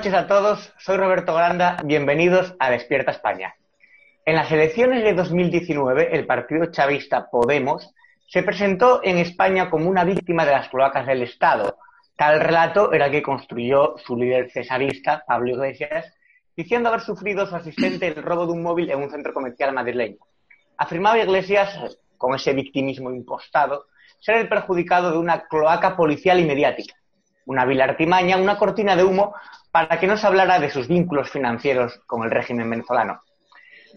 noches a todos, soy Roberto Granda, bienvenidos a Despierta España. En las elecciones de 2019, el partido chavista Podemos se presentó en España como una víctima de las cloacas del Estado. Tal relato era el que construyó su líder cesarista, Pablo Iglesias, diciendo haber sufrido su asistente el robo de un móvil en un centro comercial madrileño. Afirmaba Iglesias, con ese victimismo impostado, ser el perjudicado de una cloaca policial y mediática una vil artimaña, una cortina de humo para que no se hablara de sus vínculos financieros con el régimen venezolano.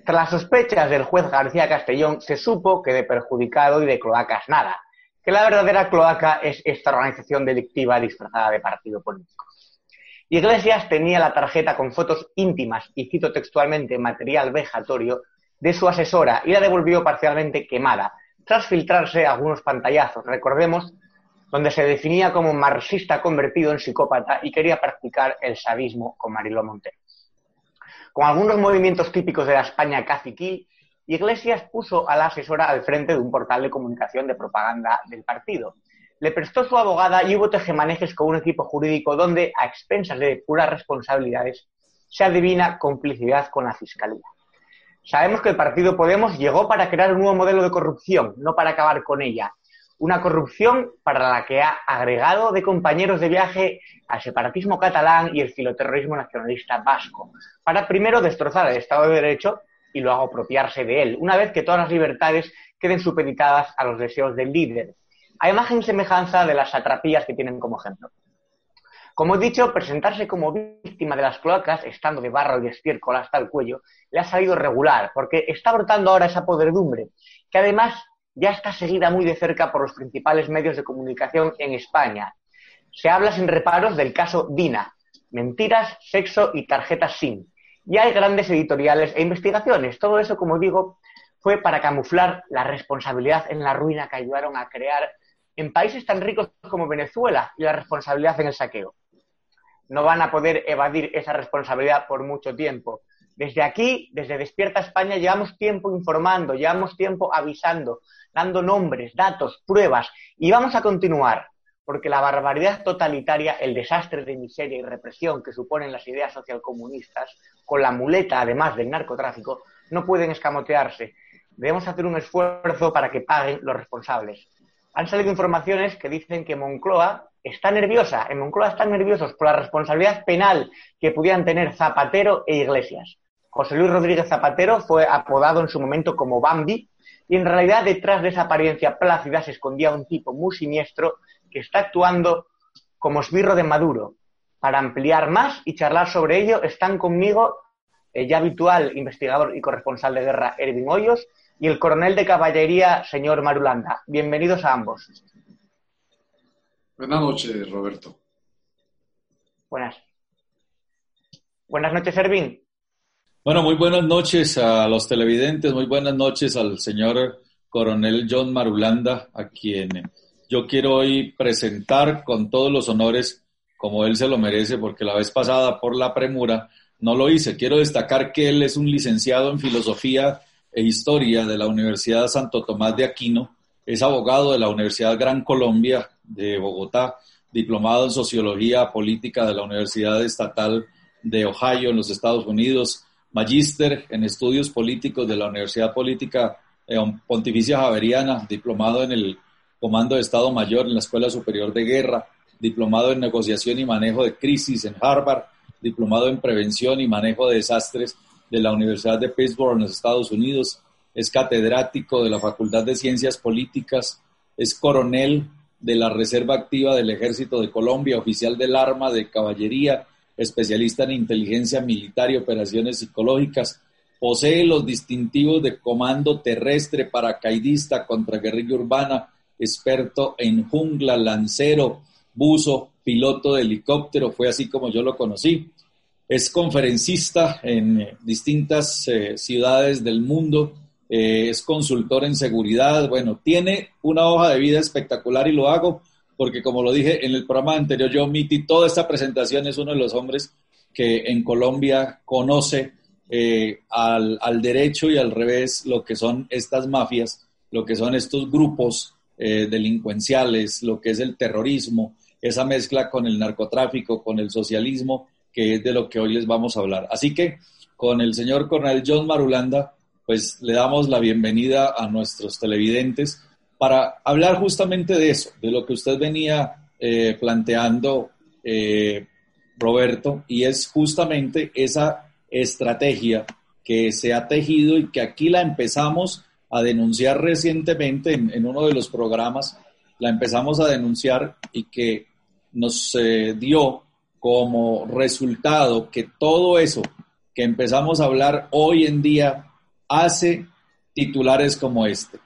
Tras las sospechas del juez García Castellón, se supo que de perjudicado y de cloacas nada, que la verdadera cloaca es esta organización delictiva disfrazada de partido político. Iglesias tenía la tarjeta con fotos íntimas, y cito textualmente material vejatorio, de su asesora y la devolvió parcialmente quemada, tras filtrarse algunos pantallazos. Recordemos donde se definía como marxista convertido en psicópata y quería practicar el sadismo con Mariló Montero. Con algunos movimientos típicos de la España caciquil, Iglesias puso a la asesora al frente de un portal de comunicación de propaganda del partido. Le prestó su abogada y hubo tejemanejes con un equipo jurídico donde, a expensas de puras responsabilidades, se adivina complicidad con la Fiscalía. Sabemos que el partido Podemos llegó para crear un nuevo modelo de corrupción, no para acabar con ella, una corrupción para la que ha agregado de compañeros de viaje al separatismo catalán y el filoterrorismo nacionalista vasco, para primero destrozar el Estado de Derecho y luego apropiarse de él, una vez que todas las libertades queden supeditadas a los deseos del líder, a imagen y semejanza de las satrapías que tienen como ejemplo. Como he dicho, presentarse como víctima de las cloacas, estando de barro y de estiércol hasta el cuello, le ha salido regular, porque está brotando ahora esa podredumbre, que además ya está seguida muy de cerca por los principales medios de comunicación en España. Se habla sin reparos del caso Dina, mentiras, sexo y tarjetas SIM. Y hay grandes editoriales e investigaciones. Todo eso, como digo, fue para camuflar la responsabilidad en la ruina que ayudaron a crear en países tan ricos como Venezuela y la responsabilidad en el saqueo. No van a poder evadir esa responsabilidad por mucho tiempo. Desde aquí, desde Despierta España, llevamos tiempo informando, llevamos tiempo avisando, dando nombres, datos, pruebas y vamos a continuar, porque la barbaridad totalitaria, el desastre de miseria y represión que suponen las ideas socialcomunistas, con la muleta además del narcotráfico, no pueden escamotearse. Debemos hacer un esfuerzo para que paguen los responsables han salido informaciones que dicen que Moncloa está nerviosa. En Moncloa están nerviosos por la responsabilidad penal que pudieran tener Zapatero e Iglesias. José Luis Rodríguez Zapatero fue apodado en su momento como Bambi y en realidad detrás de esa apariencia plácida se escondía un tipo muy siniestro que está actuando como esbirro de Maduro. Para ampliar más y charlar sobre ello están conmigo el ya habitual investigador y corresponsal de guerra Erwin Hoyos y el coronel de caballería, señor Marulanda. Bienvenidos a ambos. Buenas noches, Roberto. Buenas. Buenas noches, Ervin. Bueno, muy buenas noches a los televidentes, muy buenas noches al señor coronel John Marulanda, a quien yo quiero hoy presentar con todos los honores como él se lo merece, porque la vez pasada por la premura no lo hice. Quiero destacar que él es un licenciado en filosofía e Historia de la Universidad Santo Tomás de Aquino, es abogado de la Universidad Gran Colombia de Bogotá, diplomado en Sociología Política de la Universidad Estatal de Ohio en los Estados Unidos, magíster en Estudios Políticos de la Universidad Política eh, Pontificia Javeriana, diplomado en el Comando de Estado Mayor en la Escuela Superior de Guerra, diplomado en Negociación y Manejo de Crisis en Harvard, diplomado en Prevención y Manejo de Desastres de la Universidad de Pittsburgh en los Estados Unidos, es catedrático de la Facultad de Ciencias Políticas, es coronel de la Reserva Activa del Ejército de Colombia, oficial del Arma de Caballería, especialista en inteligencia militar y operaciones psicológicas, posee los distintivos de comando terrestre, paracaidista, contra guerrilla urbana, experto en jungla, lancero, buzo, piloto de helicóptero, fue así como yo lo conocí. Es conferencista en eh, distintas eh, ciudades del mundo, eh, es consultor en seguridad, bueno, tiene una hoja de vida espectacular y lo hago porque como lo dije en el programa anterior, yo omití toda esta presentación, es uno de los hombres que en Colombia conoce al, al, derecho y al revés lo que son estas mafias, lo que son estos grupos delincuenciales, lo que es el terrorismo, esa mezcla con el narcotráfico, con el socialismo que es de lo que hoy les vamos a hablar. Así que con el señor coronel John Marulanda, pues le damos la bienvenida a nuestros televidentes para hablar justamente de eso, de lo que usted venía eh, planteando, eh, Roberto, y es justamente esa estrategia que se ha tejido y que aquí la empezamos a denunciar recientemente en, uno de los programas, la empezamos a denunciar y que nos eh, dio como resultado que todo eso que empezamos a hablar hoy en día hace titulares como este.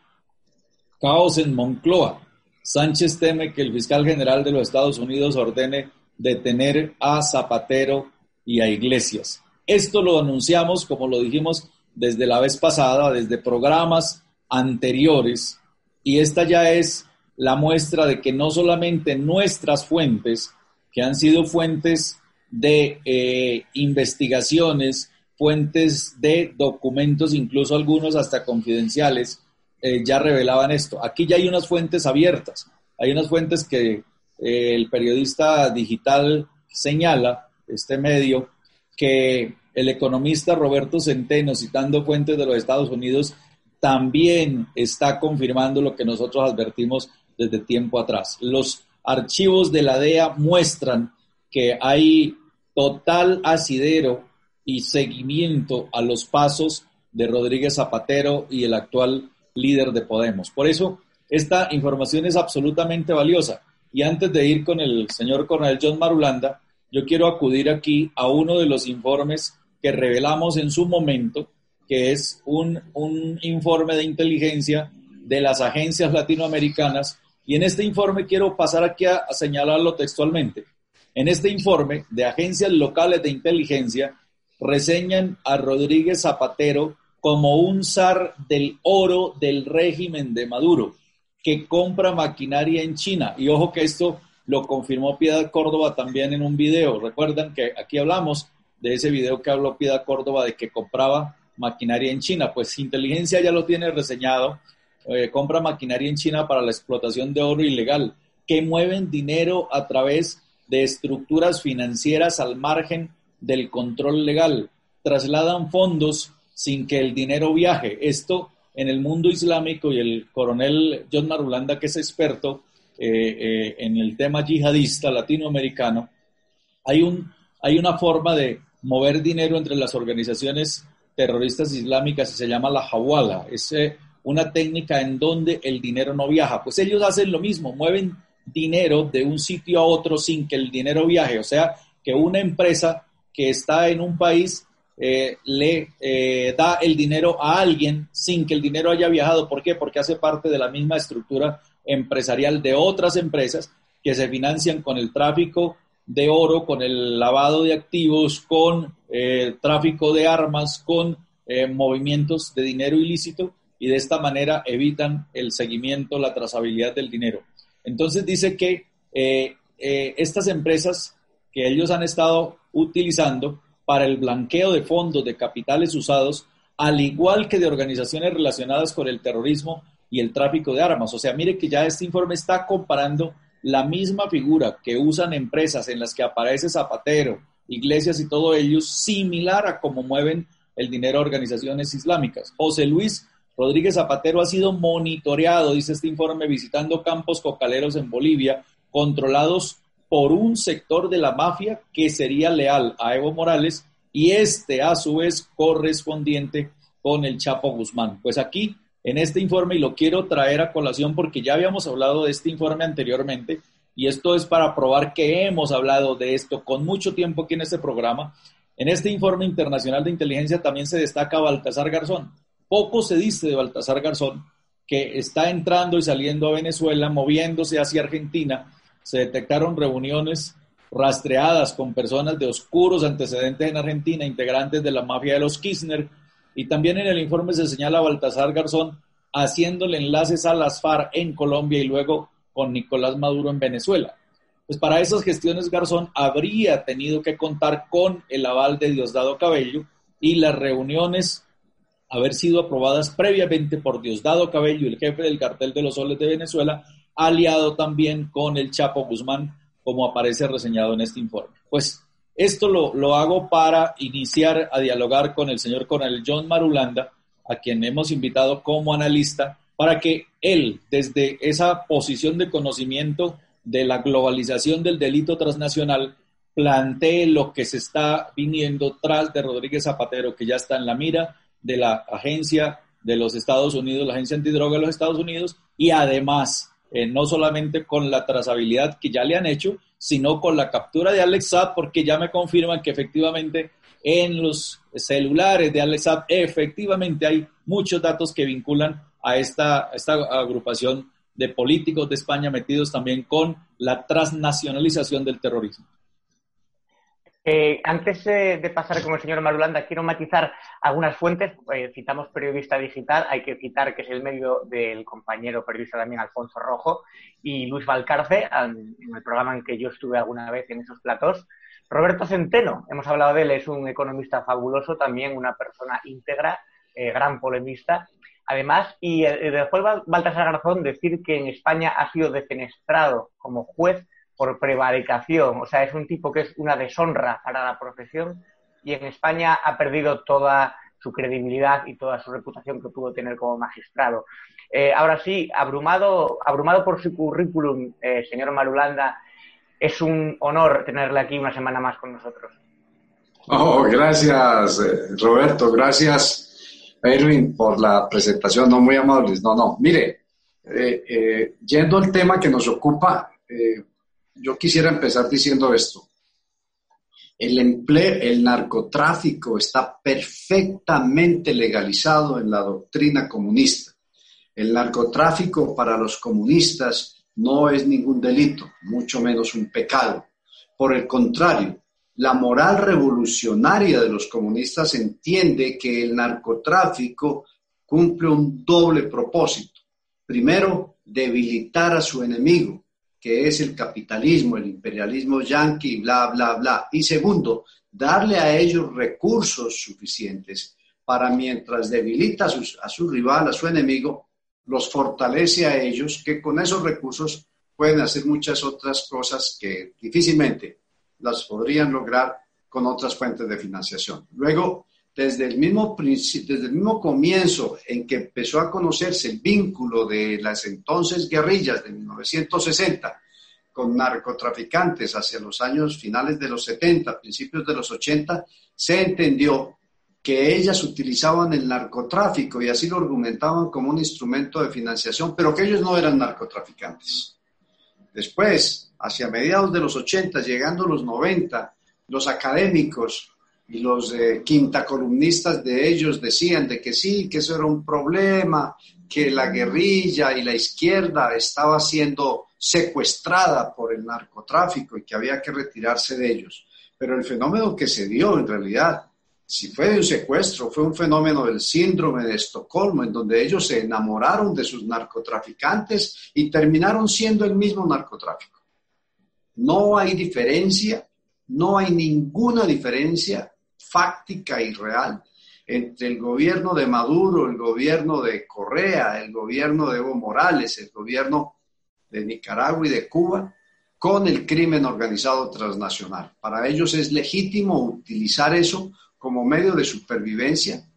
Caos en Moncloa. Sánchez teme que el fiscal general de los Estados Unidos ordene detener a Zapatero y a Iglesias. Esto lo anunciamos, como lo dijimos desde la vez pasada, desde programas anteriores, y esta ya es la muestra de que no solamente nuestras fuentes, que han sido fuentes de eh, investigaciones, fuentes de documentos, incluso algunos hasta confidenciales, eh, ya revelaban esto. Aquí ya hay unas fuentes abiertas, hay unas fuentes que eh, el periodista digital señala, este medio, que el economista Roberto Centeno, citando fuentes de los Estados Unidos, también está confirmando lo que nosotros advertimos desde tiempo atrás. Los archivos de la DEA muestran que hay total asidero y seguimiento a los pasos de Rodríguez Zapatero y el actual líder de Podemos. Por eso, esta información es absolutamente valiosa. Y antes de ir con el señor coronel John Marulanda, yo quiero acudir aquí a uno de los informes que revelamos en su momento, que es un, un informe de inteligencia de las agencias latinoamericanas y en este informe quiero pasar aquí a, señalarlo textualmente. En este informe de agencias locales de inteligencia reseñan a Rodríguez Zapatero como un zar del oro del régimen de Maduro, que compra maquinaria en China. Y ojo que esto lo confirmó Piedad Córdoba también en un video. Recuerdan que aquí hablamos de ese video que habló Piedad Córdoba de que compraba maquinaria en China. Pues inteligencia ya lo tiene reseñado. Eh, compra maquinaria en China para la explotación de oro ilegal, que mueven dinero a través de estructuras financieras al margen del control legal. Trasladan fondos sin que el dinero viaje. Esto en el mundo islámico y el coronel John Marulanda, que es experto eh, eh, en el tema yihadista latinoamericano, hay, un, hay una forma de mover dinero entre las organizaciones terroristas islámicas y se llama la hawala. Es una técnica en donde el dinero no viaja. Pues ellos hacen lo mismo, mueven dinero de un sitio a otro sin que el dinero viaje. O sea, que una empresa que está en un país eh, le eh, da el dinero a alguien sin que el dinero haya viajado. ¿Por qué? Porque hace parte de la misma estructura empresarial de otras empresas que se financian con el tráfico de oro, con el lavado de activos, con eh, tráfico de armas, con movimientos de dinero ilícito y de esta manera evitan el seguimiento, la trazabilidad del dinero. Entonces dice que estas empresas que ellos han estado utilizando para el blanqueo de fondos de capitales usados, al igual que de organizaciones relacionadas con el terrorismo y el tráfico de armas. O sea, mire que ya este informe está comparando la misma figura que usan empresas en las que aparece Zapatero, iglesias y todo ello, similar a cómo mueven el dinero a organizaciones islámicas. José Luis Rodríguez Zapatero ha sido monitoreado, dice este informe, visitando campos cocaleros en Bolivia, controlados por un sector de la mafia que sería leal a Evo Morales y este a su vez correspondiente con el Chapo Guzmán. Pues aquí en este informe, y lo quiero traer a colación porque ya habíamos hablado de este informe anteriormente, y esto es para probar que hemos hablado de esto con mucho tiempo aquí en este programa. En este informe internacional de inteligencia también se destaca Baltasar Garzón. Poco se dice de Baltasar Garzón, que está entrando y saliendo a Venezuela, moviéndose hacia Argentina, se detectaron reuniones rastreadas con personas de oscuros antecedentes en Argentina, integrantes de la mafia de los Kirchner, y también en el informe se señala a Baltasar Garzón haciéndole enlaces a las FARC en Colombia y luego con Nicolás Maduro en Venezuela. Pues para esas gestiones Garzón habría tenido que contar con el aval de Diosdado Cabello y las reuniones haber sido aprobadas previamente por Diosdado Cabello, el jefe del cartel de los soles de Venezuela, aliado también con el Chapo Guzmán, como aparece reseñado en este informe. Pues esto lo, lo hago para iniciar a dialogar con el señor coronel John Marulanda, a quien hemos invitado como analista, para que él, desde esa posición de conocimiento de la globalización del delito transnacional, plantee lo que se está viniendo tras de Rodríguez Zapatero, que ya está en la mira de la agencia de los Estados Unidos, la agencia antidroga de los Estados Unidos, y además eh, no solamente con la trazabilidad que ya le han hecho, sino con la captura de Alex porque ya me confirman que efectivamente en los celulares de Alex efectivamente hay muchos datos que vinculan a esta, esta agrupación de políticos de España metidos también con la transnacionalización del terrorismo. Eh, antes de pasar con el señor Marulanda, quiero matizar algunas fuentes. Eh, citamos periodista digital, hay que citar que es el medio del compañero periodista también Alfonso Rojo y Luis Valcarce, en el programa en que yo estuve alguna vez en esos platos. Roberto Centeno, hemos hablado de él, es un economista fabuloso, también una persona íntegra, eh, gran polemista. Además, y después Baltasar Garzón decir que en España ha sido defenestrado como juez por prevaricación. O sea, es un tipo que es una deshonra para la profesión y en España ha perdido toda su credibilidad y toda su reputación que pudo tener como magistrado. Eh, ahora sí, abrumado, abrumado por su currículum, eh, señor Marulanda, es un honor tenerle aquí una semana más con nosotros. Oh, gracias, eh, Roberto. Gracias, Erwin, por la presentación. No, muy amables. No, no. Mire, yendo al tema que nos ocupa, yo quisiera empezar diciendo esto. El empleo, el narcotráfico está perfectamente legalizado en la doctrina comunista. El narcotráfico para los comunistas no es ningún delito, mucho menos un pecado. Por el contrario, la moral revolucionaria de los comunistas entiende que el narcotráfico cumple un doble propósito. Primero, debilitar a su enemigo, que es el capitalismo, el imperialismo yanqui, bla, bla, bla. Y segundo, darle a ellos recursos suficientes para mientras debilita a, a su rival, a su enemigo, los fortalece a ellos, que con esos recursos pueden hacer muchas otras cosas que difícilmente las podrían lograr con otras fuentes de financiación. Luego, desde el mismo, desde el mismo comienzo en que empezó a conocerse el vínculo de las entonces guerrillas de 1960 con narcotraficantes hacia los años finales de los 70, principios de los 80, se entendió que ellas utilizaban el narcotráfico y así lo argumentaban como un instrumento de financiación, pero que ellos no eran narcotraficantes. Después, hacia mediados de los 80, llegando a los 90, los académicos y los eh, quinta columnistas de ellos decían de que sí, que eso era un problema, que la guerrilla y la izquierda estaba siendo secuestrada por el narcotráfico y que había que retirarse de ellos. Pero el fenómeno que se dio en realidad, si fue de un secuestro, fue un fenómeno del síndrome de Estocolmo, en donde ellos se enamoraron de sus narcotraficantes y terminaron siendo el mismo narcotráfico. No hay diferencia, no hay ninguna diferencia fáctica y real entre el gobierno de Maduro, el gobierno de Correa, el gobierno de Evo Morales, el gobierno de Nicaragua y de Cuba, con el crimen organizado transnacional. Para ellos es legítimo utilizar eso como medio de supervivencia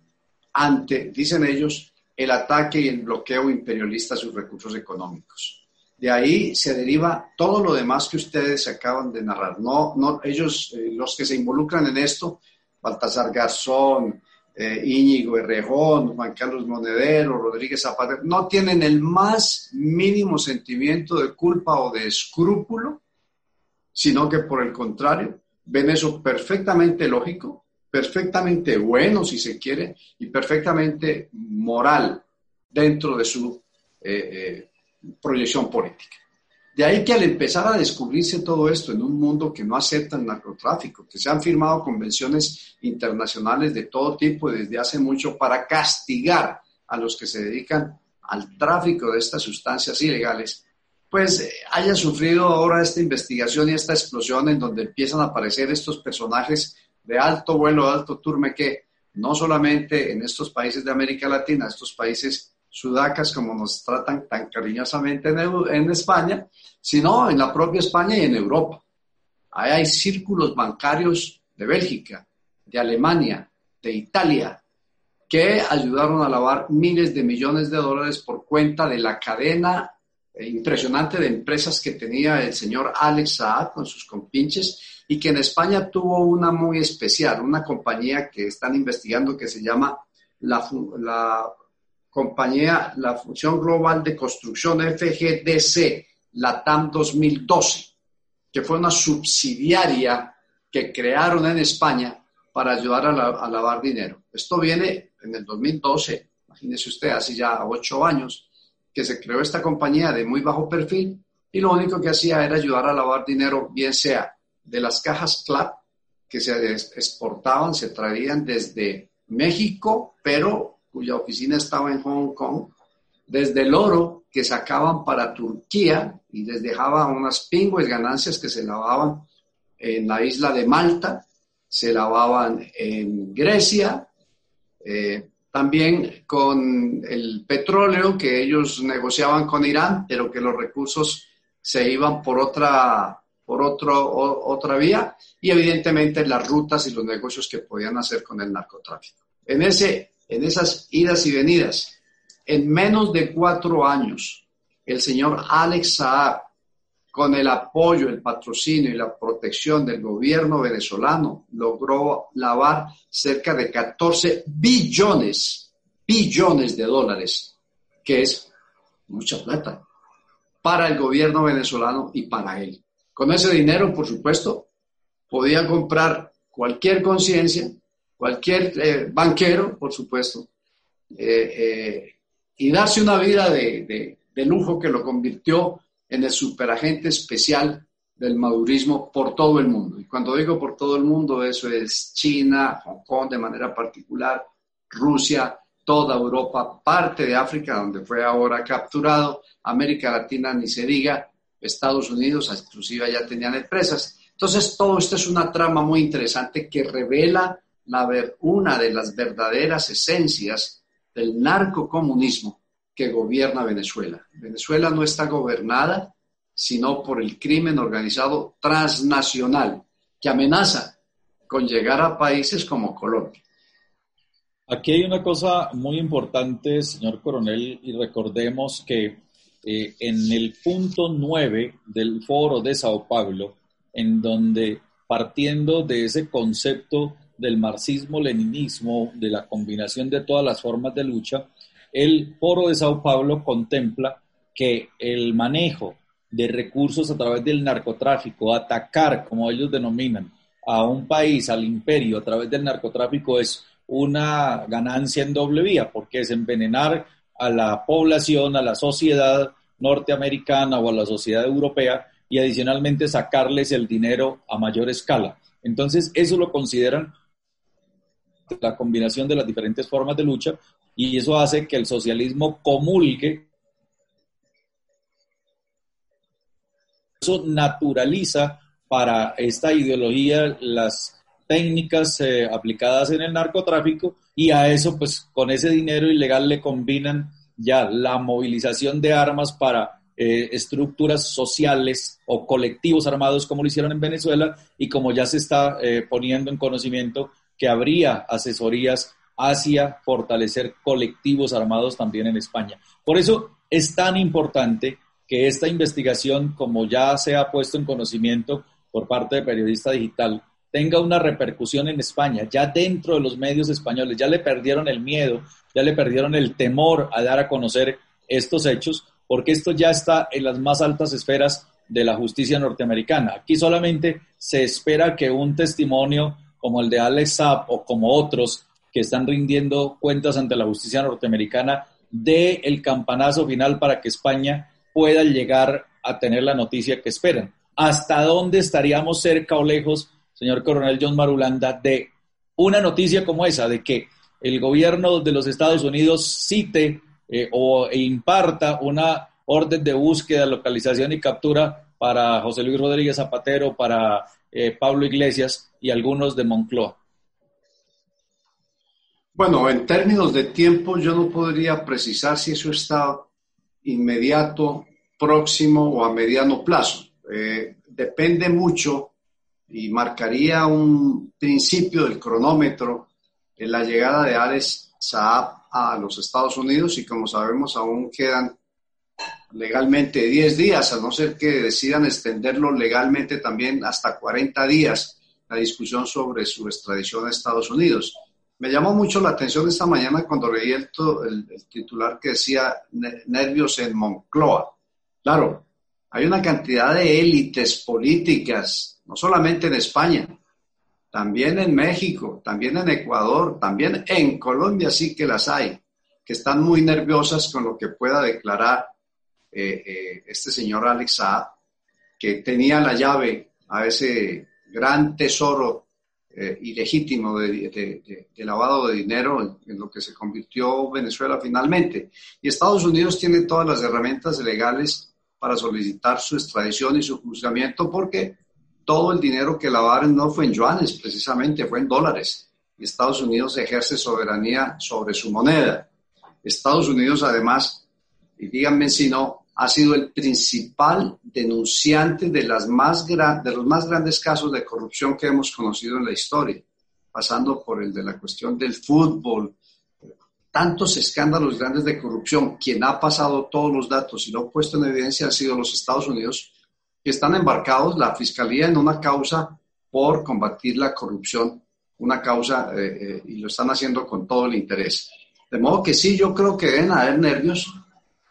ante, dicen ellos, el ataque y el bloqueo imperialista a sus recursos económicos. De ahí se deriva todo lo demás que ustedes acaban de narrar. No, no, ellos, eh, los que se involucran en esto, Baltasar Garzón, eh, Íñigo Herrejón, Juan Carlos Monedero, Rodríguez Zapatero, no tienen el más mínimo sentimiento de culpa o de escrúpulo, sino que por el contrario, ven eso perfectamente lógico, perfectamente bueno, si se quiere, y perfectamente moral dentro de su eh, eh, proyección política. De ahí que al empezar a descubrirse todo esto en un mundo que no acepta el narcotráfico, que se han firmado convenciones internacionales de todo tipo desde hace mucho para castigar a los que se dedican al tráfico de estas sustancias ilegales, pues eh, haya sufrido ahora esta investigación y esta explosión en donde empiezan a aparecer estos personajes de alto vuelo, de alto turme que no solamente en estos países de América Latina, estos países sudacas como nos tratan tan cariñosamente en, España, sino en la propia España y en Europa. Ahí hay círculos bancarios de Bélgica, de Alemania, de Italia, que ayudaron a lavar miles de millones de dólares por cuenta de la cadena impresionante de empresas que tenía el señor Alex Saad con sus compinches y que en España tuvo una muy especial, una compañía que están investigando que se llama la, la compañía, la Función Global de Construcción FGDC, la TAM 2012, que fue una subsidiaria que crearon en España para ayudar a, lavar dinero. Esto viene en el 2012, imagínese usted, hace ya ocho años, que se creó esta compañía de muy bajo perfil y lo único que hacía era ayudar a lavar dinero, bien sea de las cajas CLAP que se exportaban, se traían desde México, pero cuya oficina estaba en Hong Kong, desde el oro que sacaban para Turquía y les dejaba unas pingües ganancias que se lavaban en la isla de Malta, se lavaban en Grecia, eh, también con el petróleo que ellos negociaban con Irán, pero que los recursos se iban por otra, por otro, otra vía, y evidentemente las rutas y los negocios que podían hacer con el narcotráfico. En ese en esas idas y venidas. En menos de cuatro años, el señor Alex Saab, con el apoyo, el patrocinio y la protección del gobierno venezolano, logró lavar cerca de 14 billones, billones de dólares, que es mucha plata para el gobierno venezolano y para él. Con ese dinero, por supuesto, podía comprar cualquier conciencia, cualquier eh, banquero, por supuesto, eh, eh, y darse una vida de, lujo que lo convirtió en el superagente especial del madurismo por todo el mundo. Y cuando digo por todo el mundo, eso es China, Hong Kong de manera particular, Rusia, toda Europa, parte de África, donde fue ahora capturado, América Latina, ni se diga, Estados Unidos, inclusive ya tenían empresas. Entonces, todo esto es una trama muy interesante que revela la ver, una de las verdaderas esencias del narcocomunismo que gobierna Venezuela. Venezuela no está gobernada sino por el crimen organizado transnacional que amenaza con llegar a países como Colombia. Aquí hay una cosa muy importante, señor coronel, y recordemos que eh, en el punto 9 del foro de Sao Paulo, en donde partiendo de ese concepto del marxismo-leninismo, de la combinación de todas las formas de lucha, el foro de Sao Paulo contempla que el manejo de recursos a través del narcotráfico, atacar, como ellos denominan, a un país, al imperio, a través del narcotráfico es una ganancia en doble vía, porque es envenenar a la población, a la sociedad norteamericana o a la sociedad europea y adicionalmente sacarles el dinero a mayor escala. Entonces, eso lo consideran la combinación de las diferentes formas de lucha y eso hace que el socialismo comulgue. Eso naturaliza para esta ideología las técnicas eh, aplicadas en el narcotráfico y a eso, pues con ese dinero ilegal le combinan ya la movilización de armas para eh, estructuras sociales o colectivos armados como lo hicieron en Venezuela y como ya se está eh, poniendo en conocimiento que habría asesorías hacia fortalecer colectivos armados también en España. Por eso es tan importante que esta investigación, como ya se ha puesto en conocimiento por parte de Periodista Digital, tenga una repercusión en España, ya dentro de los medios españoles, ya le perdieron el miedo, ya le perdieron el temor a dar a conocer estos hechos, porque esto ya está en las más altas esferas de la justicia norteamericana. Aquí solamente se espera que un testimonio como el de Alex Saab o como otros que están rindiendo cuentas ante la justicia norteamericana dé el campanazo final para que España puedan llegar a tener la noticia que esperan. ¿Hasta dónde estaríamos cerca o lejos, señor coronel John Marulanda, de una noticia como esa, de que el gobierno de los Estados Unidos cite eh, o e imparta una orden de búsqueda, localización y captura para José Luis Rodríguez Zapatero, para eh, Pablo Iglesias y algunos de Moncloa? Bueno, en términos de tiempo, yo no podría precisar si eso está inmediato, próximo o a mediano plazo. Eh, depende mucho y marcaría un principio del cronómetro en la llegada de Alex Saab a los Estados Unidos y como sabemos aún quedan legalmente 10 días, a no ser que decidan extenderlo legalmente también hasta 40 días la discusión sobre su extradición a Estados Unidos. Me llamó mucho la atención esta mañana cuando leí el, titular que decía nervios en Moncloa. Claro, hay una cantidad de élites políticas, no solamente en España, también en México, también en Ecuador, también en Colombia sí que las hay, que están muy nerviosas con lo que pueda declarar eh, eh, este señor Alex Saab, que tenía la llave a ese gran tesoro eh, ilegítimo de, lavado de dinero en, lo que se convirtió Venezuela finalmente. Y Estados Unidos tiene todas las herramientas legales para solicitar su extradición y su juzgamiento porque todo el dinero que lavaron no fue en yuanes, precisamente fue en dólares. Y Estados Unidos ejerce soberanía sobre su moneda. Estados Unidos, además, y díganme si no, ha sido el principal denunciante de, los más grandes casos de corrupción que hemos conocido en la historia, pasando por el de la cuestión del fútbol, tantos escándalos grandes de corrupción. Quien ha pasado todos los datos y lo ha puesto en evidencia han sido los Estados Unidos, que están embarcados la Fiscalía en una causa por combatir la corrupción, una causa, eh, eh, y lo están haciendo con todo el interés. De modo que sí, yo creo que deben haber nervios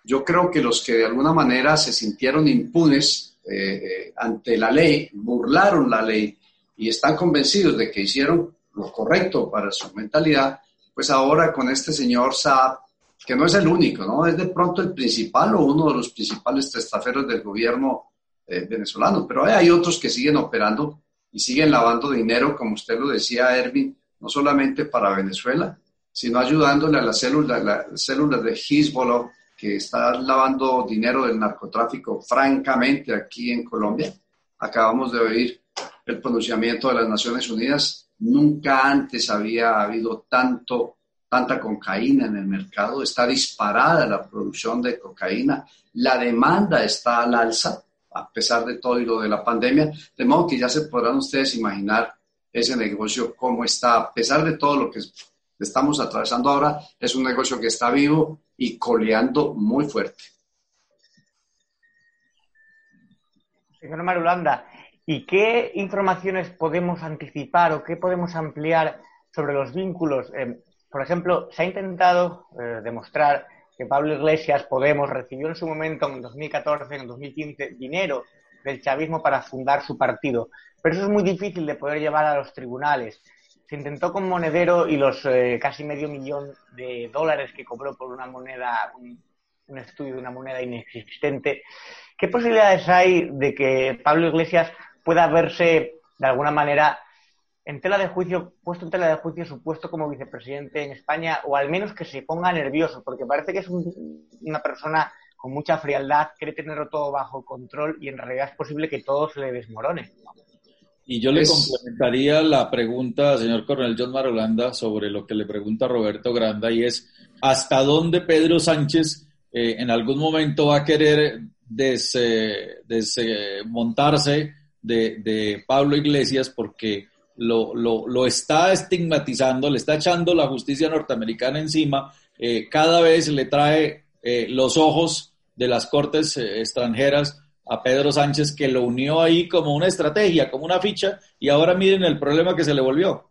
yo creo que los que de alguna manera se sintieron impunes eh, eh, ante la ley, burlaron la ley y están convencidos de que hicieron lo correcto para su mentalidad, pues ahora con este señor Saab, que no es el único, ¿no? Es de pronto el principal o uno de los principales testaferros del gobierno eh, venezolano, pero hay otros que siguen operando y siguen lavando dinero, como usted lo decía, Erwin, no solamente para Venezuela, sino ayudándole a las células, las células de Hezbollah que está lavando dinero del narcotráfico francamente aquí en Colombia. Acabamos de oír el pronunciamiento de las Naciones Unidas. Nunca antes había habido tanto, tanta cocaína en el mercado. Está disparada la producción de cocaína. La demanda está al alza, a pesar de todo y lo de la pandemia. De modo que ya se podrán ustedes imaginar ese negocio cómo está, a pesar de todo lo que estamos atravesando ahora, es un negocio que está vivo y coleando muy fuerte. Señor Marulanda, ¿y qué informaciones podemos anticipar o qué podemos ampliar sobre los vínculos? Eh, por ejemplo, se ha intentado eh, demostrar que Pablo Iglesias, Podemos, recibió en su momento, en 2014, en 2015, dinero del chavismo para fundar su partido. Pero eso es muy difícil de poder llevar a los tribunales se intentó con Monedero y los eh, casi medio millón de dólares que cobró por una moneda, un, estudio de una moneda inexistente. ¿Qué posibilidades hay de que Pablo Iglesias pueda verse de alguna manera en tela de juicio, puesto en tela de juicio su puesto como vicepresidente en España, o al menos que se ponga nervioso, porque parece que es una persona con mucha frialdad, quiere tenerlo todo bajo control y en realidad es posible que todo se le desmorone. Y yo le complementaría la pregunta, señor Coronel John Marolanda, sobre lo que le pregunta Roberto Granda, y es, ¿hasta dónde Pedro Sánchez eh, en algún momento va a querer desmontarse de, de, Pablo Iglesias porque lo, lo, lo, está estigmatizando, le está echando la justicia norteamericana encima, eh, cada vez le trae eh, los ojos de las cortes extranjeras a Pedro Sánchez que lo unió ahí como una estrategia, como una ficha, y ahora miren el problema que se le volvió.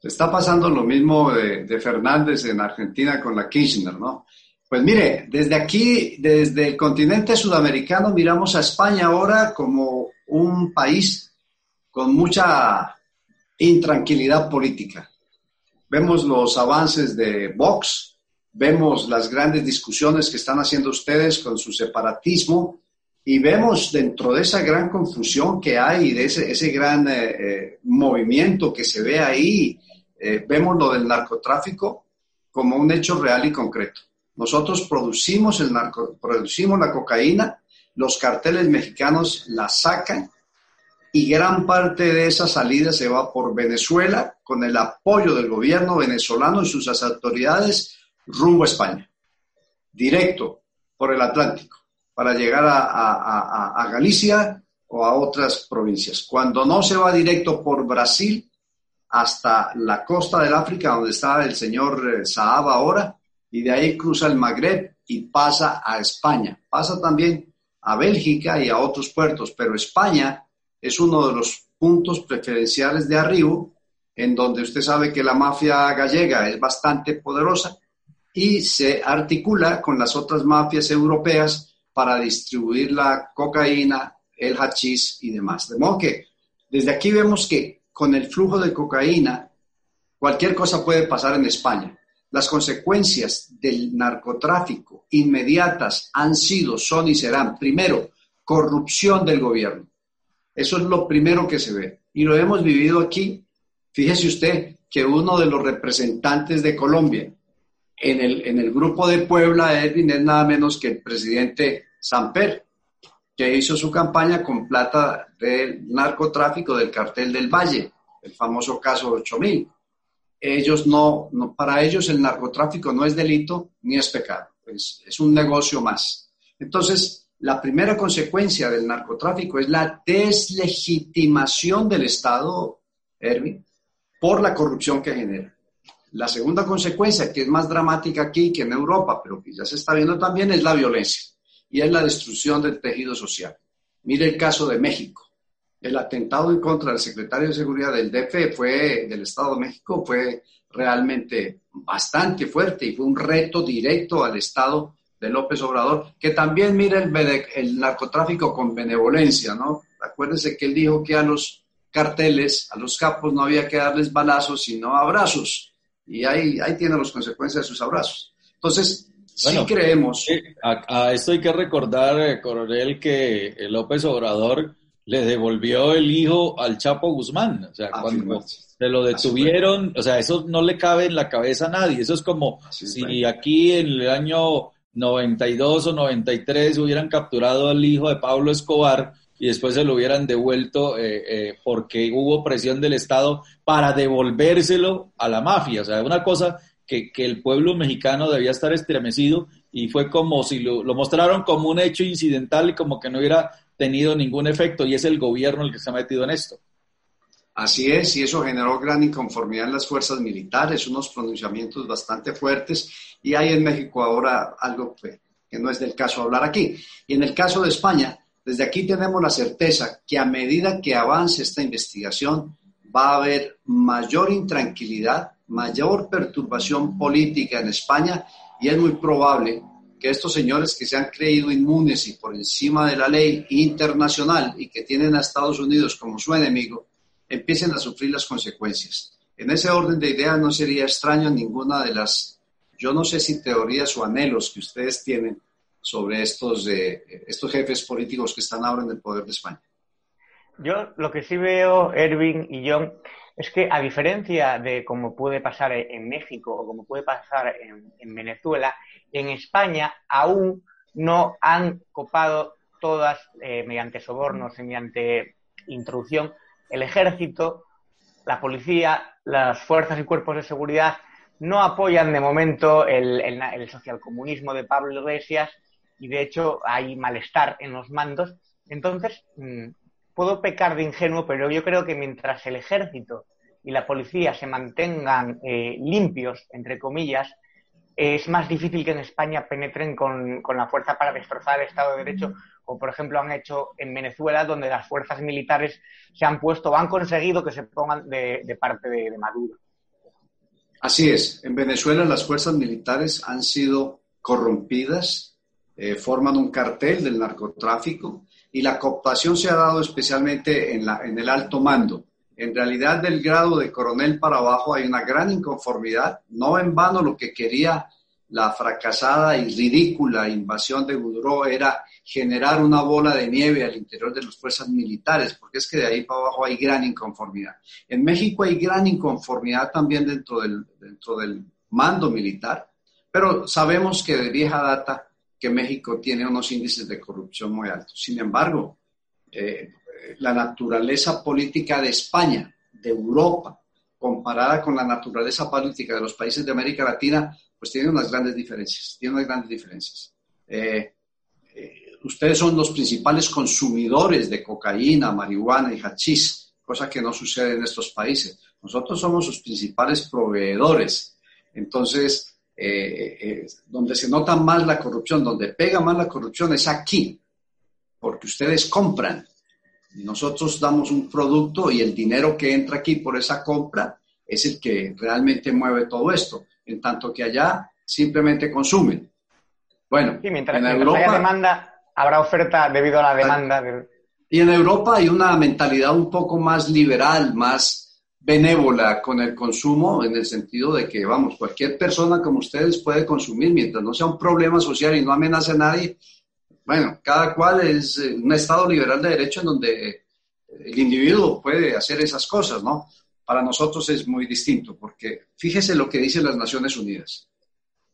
Está pasando lo mismo de, Fernández en Argentina con la Kirchner, ¿no? Pues mire, desde aquí, desde el continente sudamericano, miramos a España ahora como un país con mucha intranquilidad política. Vemos los avances de Vox, vemos las grandes discusiones que están haciendo ustedes con su separatismo, y vemos dentro de esa gran confusión que hay, de ese, ese gran eh, eh, movimiento que se ve ahí, eh, vemos lo del narcotráfico como un hecho real y concreto. Nosotros producimos, el producimos la cocaína, los carteles mexicanos la sacan y gran parte de esa salida se va por Venezuela con el apoyo del gobierno venezolano y sus autoridades rumbo a España, directo por el Atlántico para llegar a, Galicia o a otras provincias. Cuando no se va directo por Brasil hasta la costa del África, donde está el señor eh, Saab ahora, y de ahí cruza el Magreb y pasa a España. Pasa también a Bélgica y a otros puertos, pero España es uno de los puntos preferenciales de arribo, en donde usted sabe que la mafia gallega es bastante poderosa y se articula con las otras mafias europeas para distribuir la cocaína, el hachís y demás. De modo que desde aquí vemos que con el flujo de cocaína, cualquier cosa puede pasar en España. Las consecuencias del narcotráfico inmediatas han sido, son y serán, primero, corrupción del gobierno. Eso es lo primero que se ve. Y lo hemos vivido aquí. Fíjese usted que uno de los representantes de Colombia en el, en el grupo de Puebla, Edwin, es nada menos que el presidente Samper, que hizo su campaña con plata del narcotráfico del cartel del Valle, el famoso caso 8000. Ellos no, no, para ellos el narcotráfico no es delito ni es pecado, es, es un negocio más. Entonces, la primera consecuencia del narcotráfico es la deslegitimación del Estado, Erwin, por la corrupción que genera. La segunda consecuencia, que es más dramática aquí que en Europa, pero que ya se está viendo también, es la violencia y es la destrucción del tejido social. Mire el caso de México. El atentado en contra del secretario de Seguridad del DF fue, del Estado de México fue realmente bastante fuerte y fue un reto directo al Estado de López Obrador, que también mire el, el narcotráfico con benevolencia, ¿no? Acuérdense que él dijo que a los carteles, a los capos, no había que darles balazos, sino abrazos. Y ahí, ahí tiene las consecuencias de sus abrazos. Entonces, sí creemos. a, esto hay que recordar, eh, coronel, que López Obrador le devolvió el hijo al Chapo Guzmán. O sea, cuando se lo detuvieron, o sea, eso no le cabe en la cabeza a nadie. Eso es como si aquí en el año 92 o 93 hubieran capturado al hijo de Pablo Escobar y después se lo hubieran devuelto eh, eh, porque hubo presión del Estado para devolvérselo a la mafia. O sea, una cosa que, el pueblo mexicano debía estar estremecido y fue como si lo, lo, mostraron como un hecho incidental y como que no hubiera tenido ningún efecto y es el gobierno el que se ha metido en esto. Así es, y eso generó gran inconformidad en las fuerzas militares, unos pronunciamientos bastante fuertes, y hay en México ahora algo que no es del caso hablar aquí. Y en el caso de España, desde aquí tenemos la certeza que a medida que avance esta investigación va a haber mayor intranquilidad, mayor perturbación política en España y es muy probable que estos señores que se han creído inmunes y por encima de la ley internacional y que tienen a Estados Unidos como su enemigo, empiecen a sufrir las consecuencias. En ese orden de ideas no sería extraño ninguna de las, yo no sé si teorías o anhelos que ustedes tienen sobre estos, eh, estos jefes políticos que están ahora en el poder de España. Yo lo que sí veo, Erwin y John, es que a diferencia de como puede pasar en México o como puede pasar en, en Venezuela, en España aún no han copado todas, eh, mediante sobornos y mediante introducción, el ejército, la policía, las fuerzas y cuerpos de seguridad no apoyan de momento el, el, el socialcomunismo de Pablo Iglesias y de hecho hay malestar en los mandos. Entonces, mmm, puedo pecar de ingenuo, pero yo creo que mientras el ejército y la policía se mantengan eh, limpios, entre comillas, es más difícil que en España penetren con, la fuerza para destrozar el Estado de Derecho, como por ejemplo han hecho en Venezuela, donde las fuerzas militares se han puesto o han conseguido que se pongan de, parte de Maduro. Así es, en Venezuela las fuerzas militares han sido corrompidas, eh, forman un cartel del narcotráfico y la cooptación se ha dado especialmente en, la, en el alto mando. En realidad, del grado de coronel para abajo hay una gran inconformidad. No en vano lo que quería la fracasada y ridícula invasión de Guduró era generar una bola de nieve al interior de las fuerzas militares, porque es que de ahí para abajo hay gran inconformidad. En México hay gran inconformidad también dentro del, dentro del mando militar, pero sabemos que de vieja data que México tiene unos índices de corrupción muy altos. Sin embargo, eh, la naturaleza política de España, de Europa, comparada con la naturaleza política de los países de América Latina, pues tiene unas grandes diferencias. Tiene unas grandes diferencias. Eh, eh, ustedes son los principales consumidores de cocaína, marihuana y hachís, cosa que no sucede en estos países. Nosotros somos sus principales proveedores. Entonces, eh, eh, donde se nota más la corrupción, donde pega más la corrupción es aquí, porque ustedes compran. Nosotros damos un producto y el dinero que entra aquí por esa compra es el que realmente mueve todo esto, en tanto que allá simplemente consumen. Bueno, sí, mientras, en mientras Europa haya demanda, habrá oferta debido a la demanda. Del... Y en Europa hay una mentalidad un poco más liberal, más benévola con el consumo en el sentido de que, vamos, cualquier persona como ustedes puede consumir mientras no sea un problema social y no amenace a nadie. Bueno, cada cual es eh, un Estado liberal de derecho en donde el individuo puede hacer esas cosas, ¿no? Para nosotros es muy distinto, porque fíjese lo que dicen las Naciones Unidas.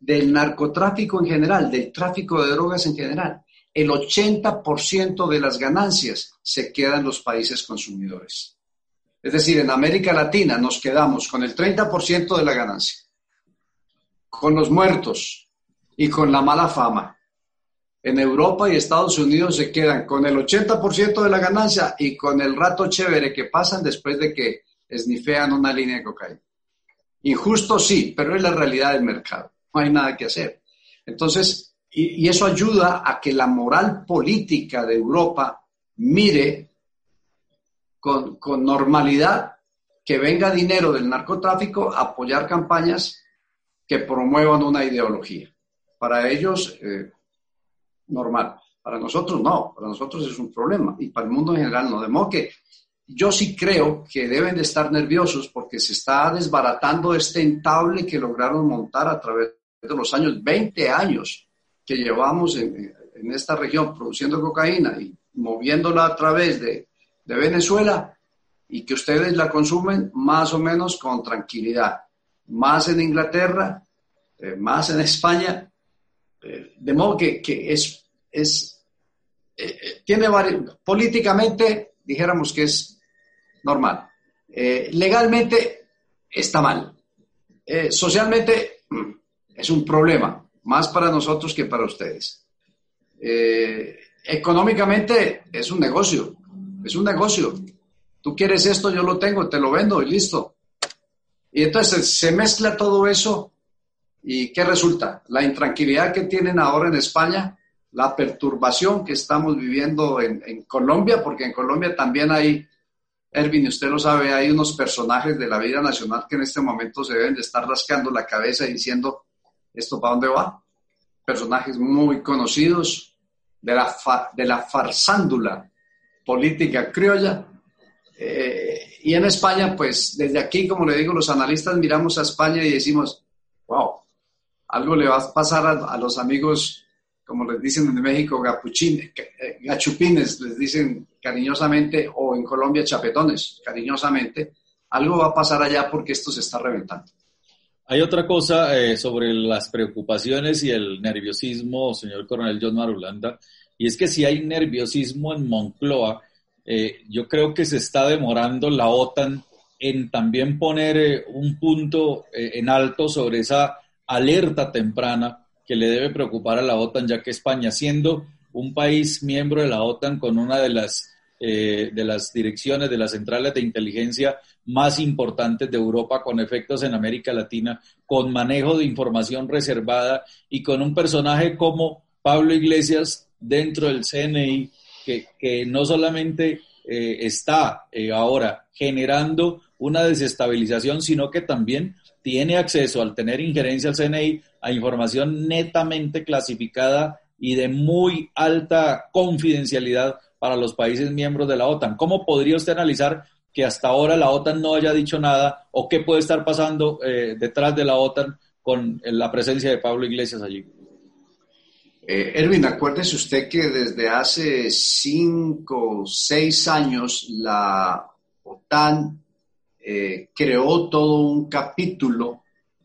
Del narcotráfico en general, del tráfico de drogas en general, el 80% de las ganancias se quedan en los países consumidores. Es decir, en América Latina nos quedamos con el 30% de la ganancia, con los muertos y con la mala fama. En Europa y Estados Unidos se quedan con el 80% de la ganancia y con el rato chévere que pasan después de que esnifean una línea de cocaína. Injusto sí, pero es la realidad del mercado. No hay nada que hacer. Entonces, y, y eso ayuda a que la moral política de Europa mire con, con normalidad que venga dinero del narcotráfico a apoyar campañas que promuevan una ideología. Para ellos, eh, normal. Para nosotros no, para nosotros es un problema y para el mundo en general no. De modo que yo sí creo que deben de estar nerviosos porque se está desbaratando este entable que lograron montar a través de los años, 20 años que llevamos en, en esta región produciendo cocaína y moviéndola a través de, de Venezuela y que ustedes la consumen más o menos con tranquilidad. Más en Inglaterra, eh, más en España, eh, de modo que, es, es eh, tiene varios, políticamente dijéramos que es normal. legalmente está mal. socialmente mm, es un problema, más para nosotros que para ustedes. económicamente es un negocio, es un negocio. Tú quieres esto, yo lo tengo, te lo vendo y listo. Y entonces se mezcla todo eso y ¿qué resulta? La intranquilidad que tienen ahora en España, la perturbación que estamos viviendo en, Colombia, porque en Colombia también hay, Erwin, usted lo sabe, hay unos personajes de la vida nacional que en este momento se deben de estar rascando la cabeza diciendo, ¿esto para dónde va? Personajes muy conocidos de la, de la farsándula política criolla. Eh, y en España, pues desde aquí, como le digo, los analistas miramos a España y decimos, wow, algo le va a pasar a, los amigos, como les dicen en México, eh, gachupines, les dicen cariñosamente, o en Colombia chapetones, cariñosamente, algo va a pasar allá porque esto se está reventando. Hay otra cosa eh, sobre las preocupaciones y el nerviosismo, señor coronel John Marulanda, y es que si hay nerviosismo en Moncloa, eh, yo creo que se está demorando la OTAN en también poner eh, un punto eh, en alto sobre esa alerta temprana que le debe preocupar a la OTAN, ya que España, siendo un país miembro de la OTAN con una de las, de las direcciones de las centrales de inteligencia más importantes de Europa, con efectos en América Latina, con manejo de información reservada y con un personaje como Pablo Iglesias dentro del CNI que, no solamente eh, está eh, ahora generando una desestabilización, sino que también tiene acceso al tener injerencia al CNI a información netamente clasificada y de muy alta confidencialidad para los países miembros de la OTAN. ¿Cómo podría usted analizar que hasta ahora la OTAN no haya dicho nada o qué puede estar pasando eh, detrás de la OTAN con la presencia de Pablo Iglesias allí? Eh, Erwin, acuérdese usted que desde hace cinco, seis años la OTAN eh, creó todo un capítulo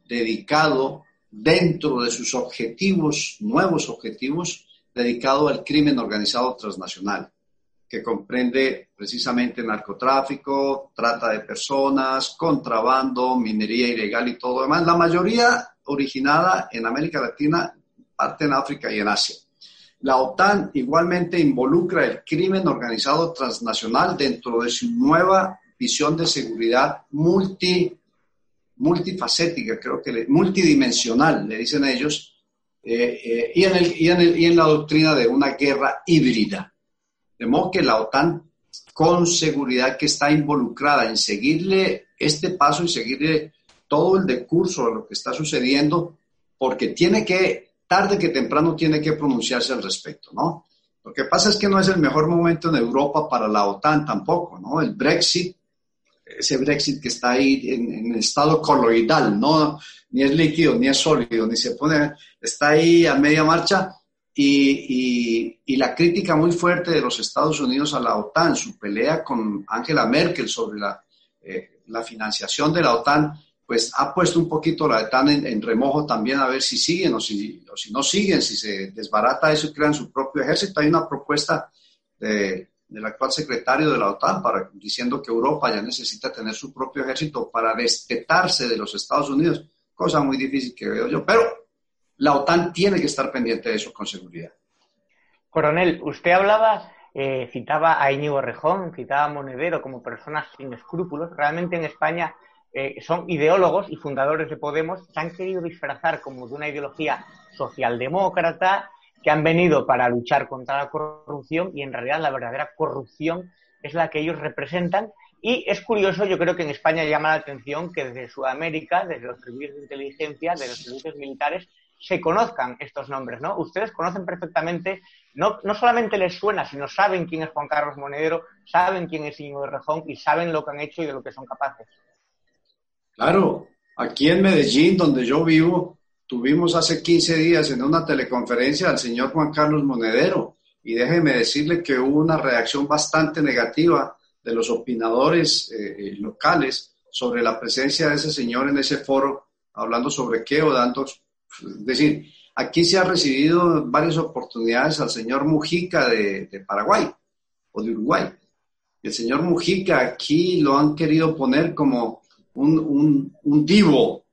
dedicado dentro de sus objetivos, nuevos objetivos, dedicado al crimen organizado transnacional, que comprende precisamente narcotráfico, trata de personas, contrabando, minería ilegal y todo demás. La mayoría originada en América Latina parte en África y en Asia. La OTAN igualmente involucra el crimen organizado transnacional dentro de su nueva visión de seguridad multi, multifacética, creo que multidimensional, le dicen ellos, eh, eh, y, en el, y, en el, y en la doctrina de una guerra híbrida. De modo que la OTAN con seguridad que está involucrada en seguirle este paso y seguirle todo el decurso de lo que está sucediendo, porque tiene que tarde que temprano tiene que pronunciarse al respecto, ¿no? Lo que pasa es que no es el mejor momento en Europa para la OTAN tampoco, ¿no? El Brexit, ese Brexit que está ahí en, estado coloidal, ¿no? Ni es líquido, ni es sólido, ni se pone, está ahí a media marcha y, y, la crítica muy fuerte de los Estados Unidos a la OTAN, su pelea con Angela Merkel sobre la, eh, la financiación de la OTAN, pues ha puesto un poquito la OTAN en, remojo también a ver si siguen o si, si no siguen, si se desbarata eso crean su propio ejército. Hay una propuesta de, del actual secretario de la OTAN para, diciendo que Europa ya necesita tener su propio ejército para destetarse de los Estados Unidos, cosa muy difícil que veo yo, pero la OTAN tiene que estar pendiente de eso con seguridad. Coronel, usted hablaba, eh, citaba a Íñigo Rejón, citaba a Monedero como personas sin escrúpulos. Realmente en España eh, son ideólogos y fundadores de Podemos, se han querido disfrazar como de una ideología socialdemócrata que han venido para luchar contra la corrupción y en realidad la verdadera corrupción es la que ellos representan. Y es curioso, yo creo que en España llama la atención que desde Sudamérica, desde los servicios de inteligencia, desde los servicios militares, se conozcan estos nombres, ¿no? Ustedes conocen perfectamente, no, no solamente les suena, sino saben quién es Juan Carlos Monedero, saben quién es Íñigo de Rejón y saben lo que han hecho y de lo que son capaces. Claro, aquí en Medellín, donde yo vivo, tuvimos hace 15 días en una teleconferencia al señor Juan Carlos Monedero y déjeme decirle que hubo una reacción bastante negativa de los opinadores eh, locales sobre la presencia de ese señor en ese foro, hablando sobre qué o dando, es decir, aquí se ha recibido varias oportunidades al señor Mujica de, de Paraguay o de Uruguay. El señor Mujica aquí lo han querido poner como un, un, un divo,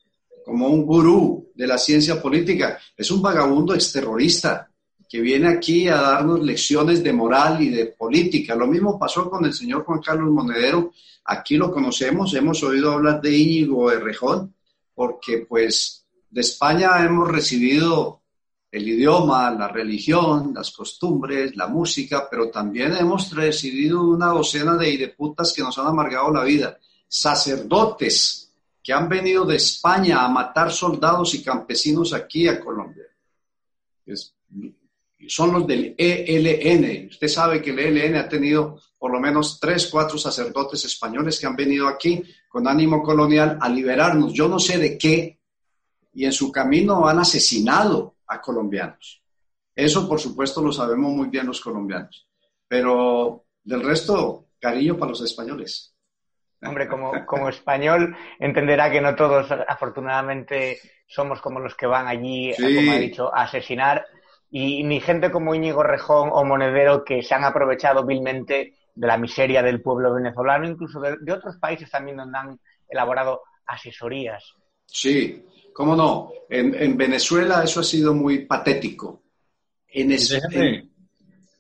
como un gurú de la ciencia política. Es un vagabundo exterrorista que viene aquí a darnos lecciones de moral y de política. Lo mismo pasó con el señor Juan Carlos Monedero. Aquí lo conocemos, hemos oído hablar de Íñigo Errejón, porque pues de España hemos recibido el idioma, la religión, las costumbres, la música, pero también hemos recibido una docena de hideputas que nos han amargado la vida. Sacerdotes que han venido de España a matar soldados y campesinos aquí a Colombia. son los del ELN. Usted sabe que el ELN ha tenido por lo menos tres, cuatro sacerdotes españoles que han venido aquí con ánimo colonial a liberarnos. Yo no sé de qué, y en su camino han asesinado a colombianos. Eso, por supuesto, lo sabemos muy bien los colombianos. Pero del resto, cariño para los españoles. Hombre, como, como español entenderá que no todos, afortunadamente, somos como los que van allí, Sí. como ha dicho, a asesinar. Y ni gente como Íñigo Rejón o Monedero que se han aprovechado vilmente de la miseria del pueblo venezolano, incluso de, de otros países también donde han elaborado asesorías. Sí, cómo no. En, en Venezuela eso ha sido muy patético. En, es- en-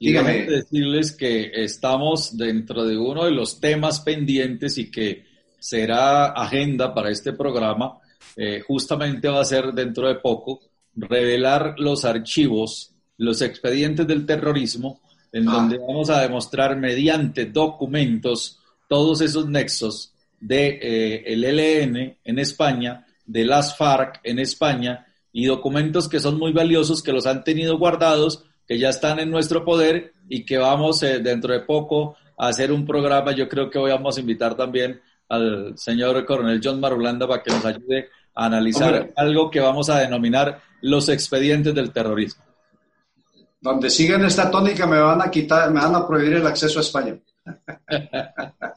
y dígame. decirles que estamos dentro de uno de los temas pendientes y que será agenda para este programa. eh, justamente va a ser dentro de poco revelar los archivos, los expedientes del terrorismo, en Ah. donde vamos a demostrar mediante documentos todos esos nexos de eh, el ELN en España, de las FARC en España y documentos que son muy valiosos que los han tenido guardados, que ya están en nuestro poder y que vamos eh, dentro de poco a hacer un programa. Yo creo que hoy vamos a invitar también al señor coronel John Marulanda para que nos ayude a analizar Hombre. algo que vamos a denominar los expedientes del terrorismo. Donde sigan esta tónica me van a quitar, me van a prohibir el acceso a España.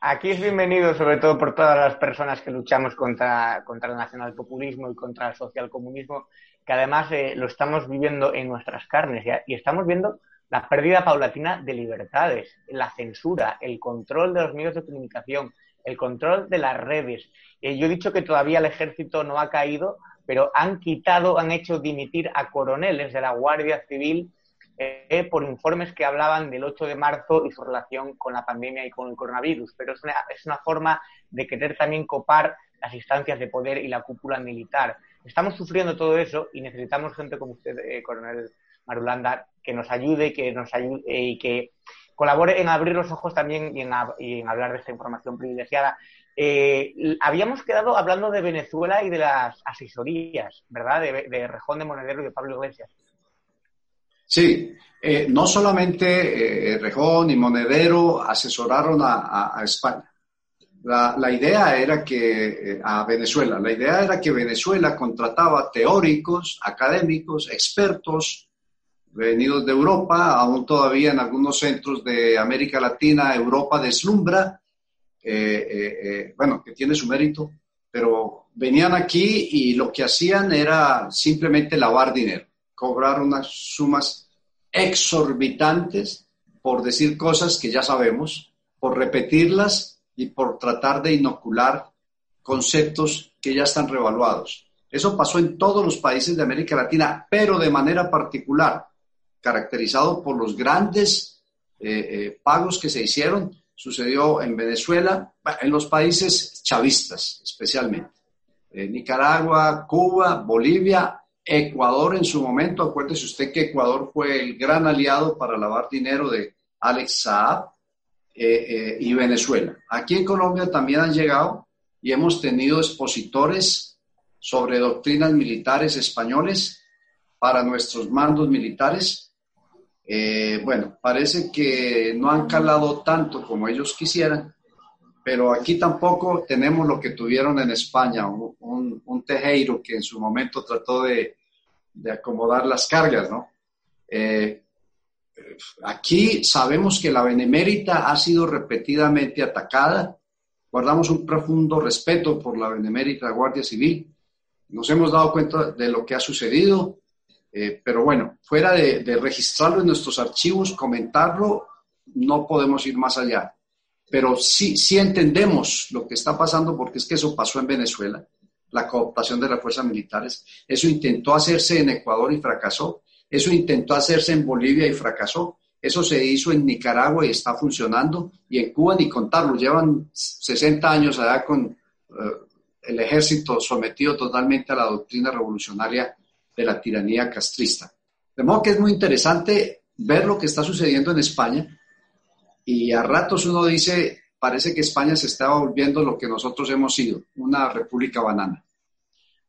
Aquí es bienvenido sobre todo por todas las personas que luchamos contra, contra el nacionalpopulismo y contra el socialcomunismo, que además eh, lo estamos viviendo en nuestras carnes y estamos viendo la pérdida paulatina de libertades, la censura, el control de los medios de comunicación, el control de las redes. Eh, yo he dicho que todavía el ejército no ha caído, pero han quitado, han hecho dimitir a coroneles de la Guardia Civil eh, por informes que hablaban del 8 de marzo y su relación con la pandemia y con el coronavirus. Pero es una forma de querer también copar las instancias de poder y la cúpula militar. Estamos sufriendo todo eso y necesitamos gente como usted, eh, coronel Marulanda, que nos ayude, que nos ayude eh, y que colabore en abrir los ojos también y en, hablar de esta información privilegiada. Eh, habíamos quedado hablando de Venezuela y de las asesorías, ¿verdad? De, de Rejón de Monedero y de Pablo Iglesias. Sí, no solamente eh, Rejón y Monedero asesoraron a España. La, idea era que, eh, a Venezuela, la idea era que Venezuela contrataba teóricos, académicos, expertos, venidos de Europa, aún todavía en algunos centros de América Latina, Europa deslumbra, eh, eh, eh, bueno, que tiene su mérito, pero venían aquí y lo que hacían era simplemente lavar dinero, cobrar unas sumas exorbitantes por decir cosas que ya sabemos, por repetirlas y por tratar de inocular conceptos que ya están revaluados. Eso pasó en todos los países de América Latina, pero de manera particular, caracterizado por los grandes eh, eh, pagos que se hicieron. Sucedió en Venezuela, en los países chavistas especialmente. Eh, Nicaragua, Cuba, Bolivia, Ecuador en su momento. Acuérdese usted que Ecuador fue el gran aliado para lavar dinero de Alex Saab eh, eh, y Venezuela. Aquí en Colombia también han llegado y hemos tenido expositores sobre doctrinas militares españoles para nuestros mandos militares. Eh, bueno, parece que no han calado tanto como ellos quisieran, pero aquí tampoco tenemos lo que tuvieron en España, un, un, un Tejero que en su momento trató de, de acomodar las cargas, ¿no? Eh, aquí sabemos que la Benemérita ha sido repetidamente atacada. Guardamos un profundo respeto por la Benemérita Guardia Civil. Nos hemos dado cuenta de lo que ha sucedido, eh, pero bueno, fuera de, de registrarlo en nuestros archivos, comentarlo, no podemos ir más allá. Pero sí, sí entendemos lo que está pasando porque es que eso pasó en Venezuela, la cooptación de las fuerzas militares. Eso intentó hacerse en Ecuador y fracasó. Eso intentó hacerse en Bolivia y fracasó. Eso se hizo en Nicaragua y está funcionando. Y en Cuba ni contarlo. Llevan 60 años allá con eh, el ejército sometido totalmente a la doctrina revolucionaria de la tiranía castrista. De modo que es muy interesante ver lo que está sucediendo en España. Y a ratos uno dice, parece que España se está volviendo lo que nosotros hemos sido, una república banana.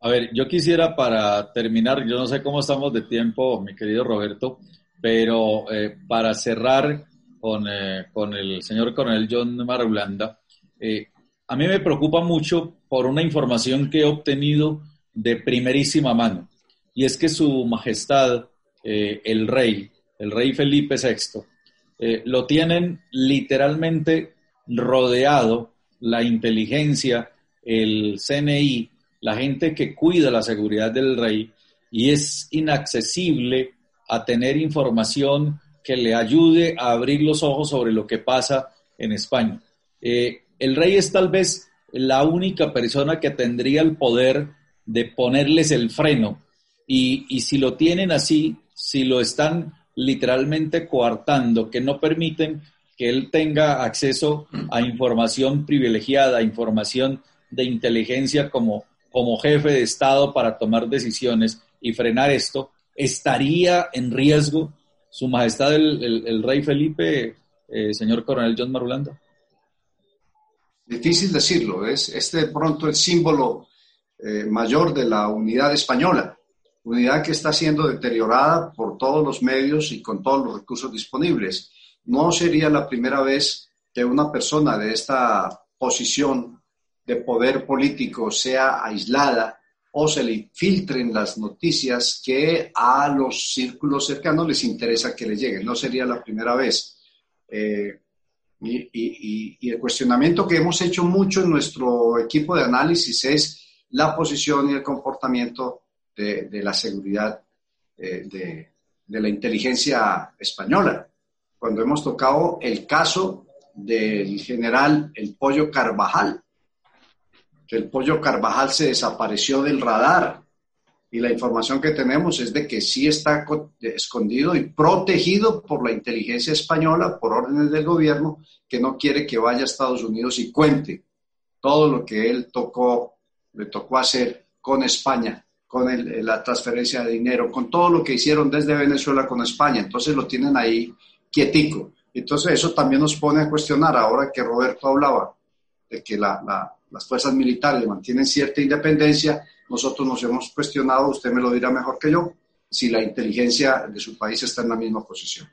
A ver, yo quisiera para terminar, yo no sé cómo estamos de tiempo, mi querido Roberto, pero eh, para cerrar con, eh, con, el señor coronel John Marulanda, eh, a mí me preocupa mucho por una información que he obtenido de primerísima mano, y es que su majestad, el rey, el rey Felipe VI, lo tienen literalmente rodeado la inteligencia, el CNI, la gente que cuida la seguridad del rey y es inaccesible a tener información que le ayude a abrir los ojos sobre lo que pasa en España. Eh, el rey es tal vez la única persona que tendría el poder de ponerles el freno y, y si lo tienen así, si lo están literalmente coartando, que no permiten que él tenga acceso a información privilegiada, información de inteligencia como como jefe de Estado para tomar decisiones y frenar esto, ¿estaría en riesgo su majestad el, rey Felipe, eh, señor coronel John Marulanda? Difícil decirlo, es este pronto el símbolo eh, mayor de la unidad española, unidad que está siendo deteriorada por todos los medios y con todos los recursos disponibles. No sería la primera vez que una persona de esta posición de poder político sea aislada o se le filtren las noticias que a los círculos cercanos les interesa que le lleguen. No sería la primera vez. Eh, y, el cuestionamiento que hemos hecho mucho en nuestro equipo de análisis es la posición y el comportamiento de, la seguridad eh, de, la inteligencia española. Cuando hemos tocado el caso del general El Pollo Carvajal, el pollo Carvajal se desapareció del radar y la información que tenemos es de que sí está escondido y protegido por la inteligencia española, por órdenes del gobierno, que no quiere que vaya a Estados Unidos y cuente todo lo que él tocó, le tocó hacer con España, con la transferencia de dinero, con todo lo que hicieron desde Venezuela con España. Entonces lo tienen ahí quietico. Entonces eso también nos pone a cuestionar, ahora que Roberto hablaba, de que la, las fuerzas militares mantienen cierta independencia, nosotros nos hemos cuestionado, usted me lo dirá mejor que yo, si la inteligencia de su país está en la misma posición.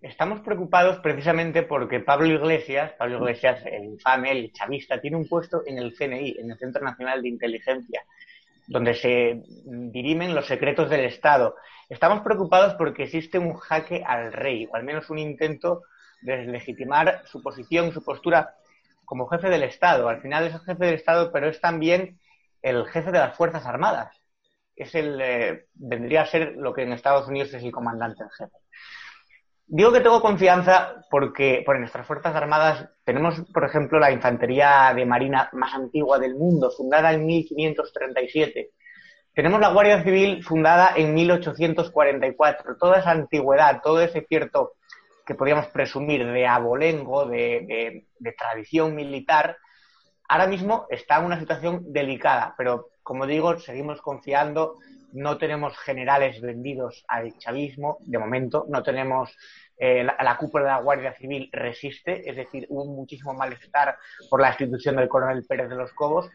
Estamos preocupados precisamente porque Pablo Iglesias, Pablo Iglesias, el infame, el chavista, tiene un puesto en el CNI, en el Centro Nacional de Inteligencia, donde se dirimen los secretos del Estado. Estamos preocupados porque existe un jaque al rey, o al menos un intento de deslegitimar su posición, su postura como jefe del Estado. Al final es el jefe del Estado, pero es también el jefe de las Fuerzas Armadas. Es el, eh, vendría a ser lo que en Estados Unidos es el comandante en jefe. Digo que tengo confianza porque por nuestras Fuerzas Armadas tenemos, por ejemplo, la infantería de marina más antigua del mundo, fundada en 1537. Tenemos la Guardia Civil fundada en 1844. Toda esa antigüedad, todo ese cierto que podríamos presumir de abolengo, de, tradición militar, ahora mismo está en una situación delicada, pero como digo, seguimos confiando, no tenemos generales vendidos al chavismo, de momento, no tenemos eh, la, cúpula de la Guardia Civil resiste, es decir, hubo muchísimo malestar por la institución del coronel Pérez de los Cobos,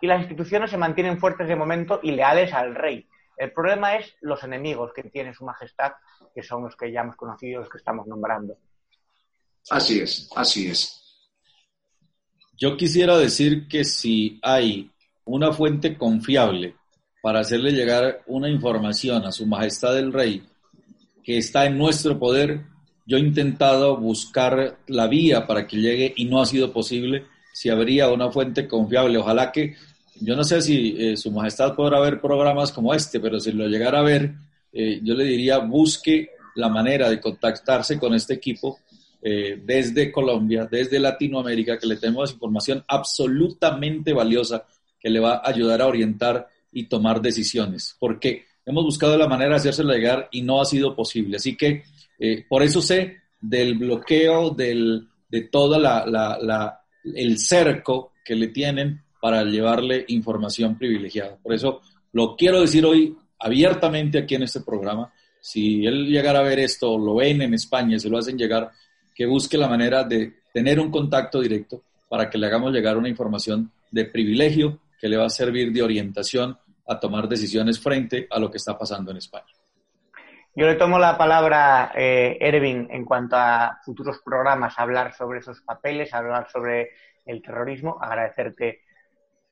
y las instituciones se mantienen fuertes de momento y leales al rey. El problema es los enemigos que tiene su majestad, que son los que ya hemos conocido, los que estamos nombrando. Así es, así es. Yo quisiera decir que si hay una fuente confiable para hacerle llegar una información a su majestad el rey, que está en nuestro poder. Yo he intentado buscar la vía para que llegue y no ha sido posible. Si habría una fuente confiable, ojalá que, yo no sé si eh, Su Majestad podrá ver programas como este, pero si lo llegara a ver, eh, yo le diría busque la manera de contactarse con este equipo eh, desde Colombia, desde Latinoamérica, que le tenemos información absolutamente valiosa que le va a ayudar a orientar y tomar decisiones, porque hemos buscado la manera de hacérselo llegar y no ha sido posible. Así que eh, por eso sé del bloqueo, del, de todo la, la, el cerco que le tienen para llevarle información privilegiada. Por eso lo quiero decir hoy abiertamente aquí en este programa. Si él llegara a ver esto, lo ven en España, se lo hacen llegar, que busque la manera de tener un contacto directo para que le hagamos llegar una información de privilegio que le va a servir de orientación a tomar decisiones frente a lo que está pasando en España. Yo le tomo la palabra, eh, Ervin, en cuanto a futuros programas, hablar sobre esos papeles, hablar sobre el terrorismo, agradecerte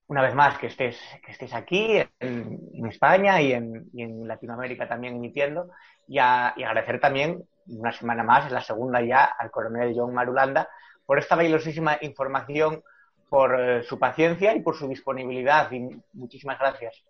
una vez más que estés, que estés aquí en, España y en, Latinoamérica también emitiendo y, agradecer también una semana más, en la segunda ya, al coronel John Marulanda por esta valiosísima información, por eh, su paciencia y por su disponibilidad. Y muchísimas gracias.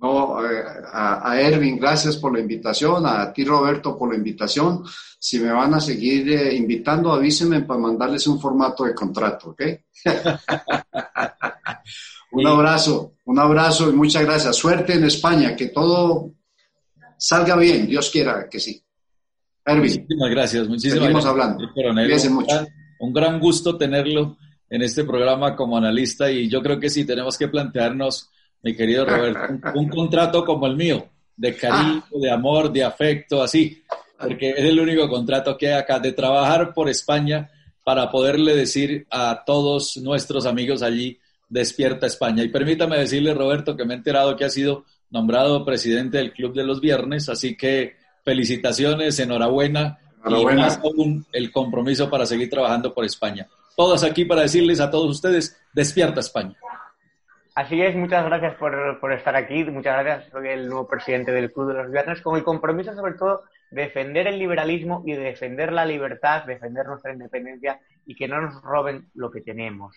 No, eh, a, a, Erwin, gracias por la invitación, a ti Roberto por la invitación. Si me van a seguir eh, invitando, avísenme para mandarles un formato de contrato, ¿ok? un abrazo, un abrazo y muchas gracias. Suerte en España, que todo salga bien, Dios quiera que sí. Erwin. Muchísimas gracias, muchísimas Seguimos hablando. mucho. un gran gusto tenerlo en este programa como analista y yo creo que sí tenemos que plantearnos mi querido Roberto, un, contrato como el mío, de cariño, de amor, de afecto, así, porque es el único contrato que hay acá, de trabajar por España para poderle decir a todos nuestros amigos allí, despierta España. Y permítame decirle, Roberto, que me he enterado que ha sido nombrado presidente del Club de los Viernes, así que felicitaciones, enhorabuena, enhorabuena. y más aún el compromiso para seguir trabajando por España. Todos aquí para decirles a todos ustedes, despierta España. Así es, muchas gracias por, estar aquí, muchas gracias, soy el nuevo presidente del Club de los Viernes, con el compromiso sobre todo de defender el liberalismo y de defender la libertad, defender nuestra independencia y que no nos roben lo que tenemos.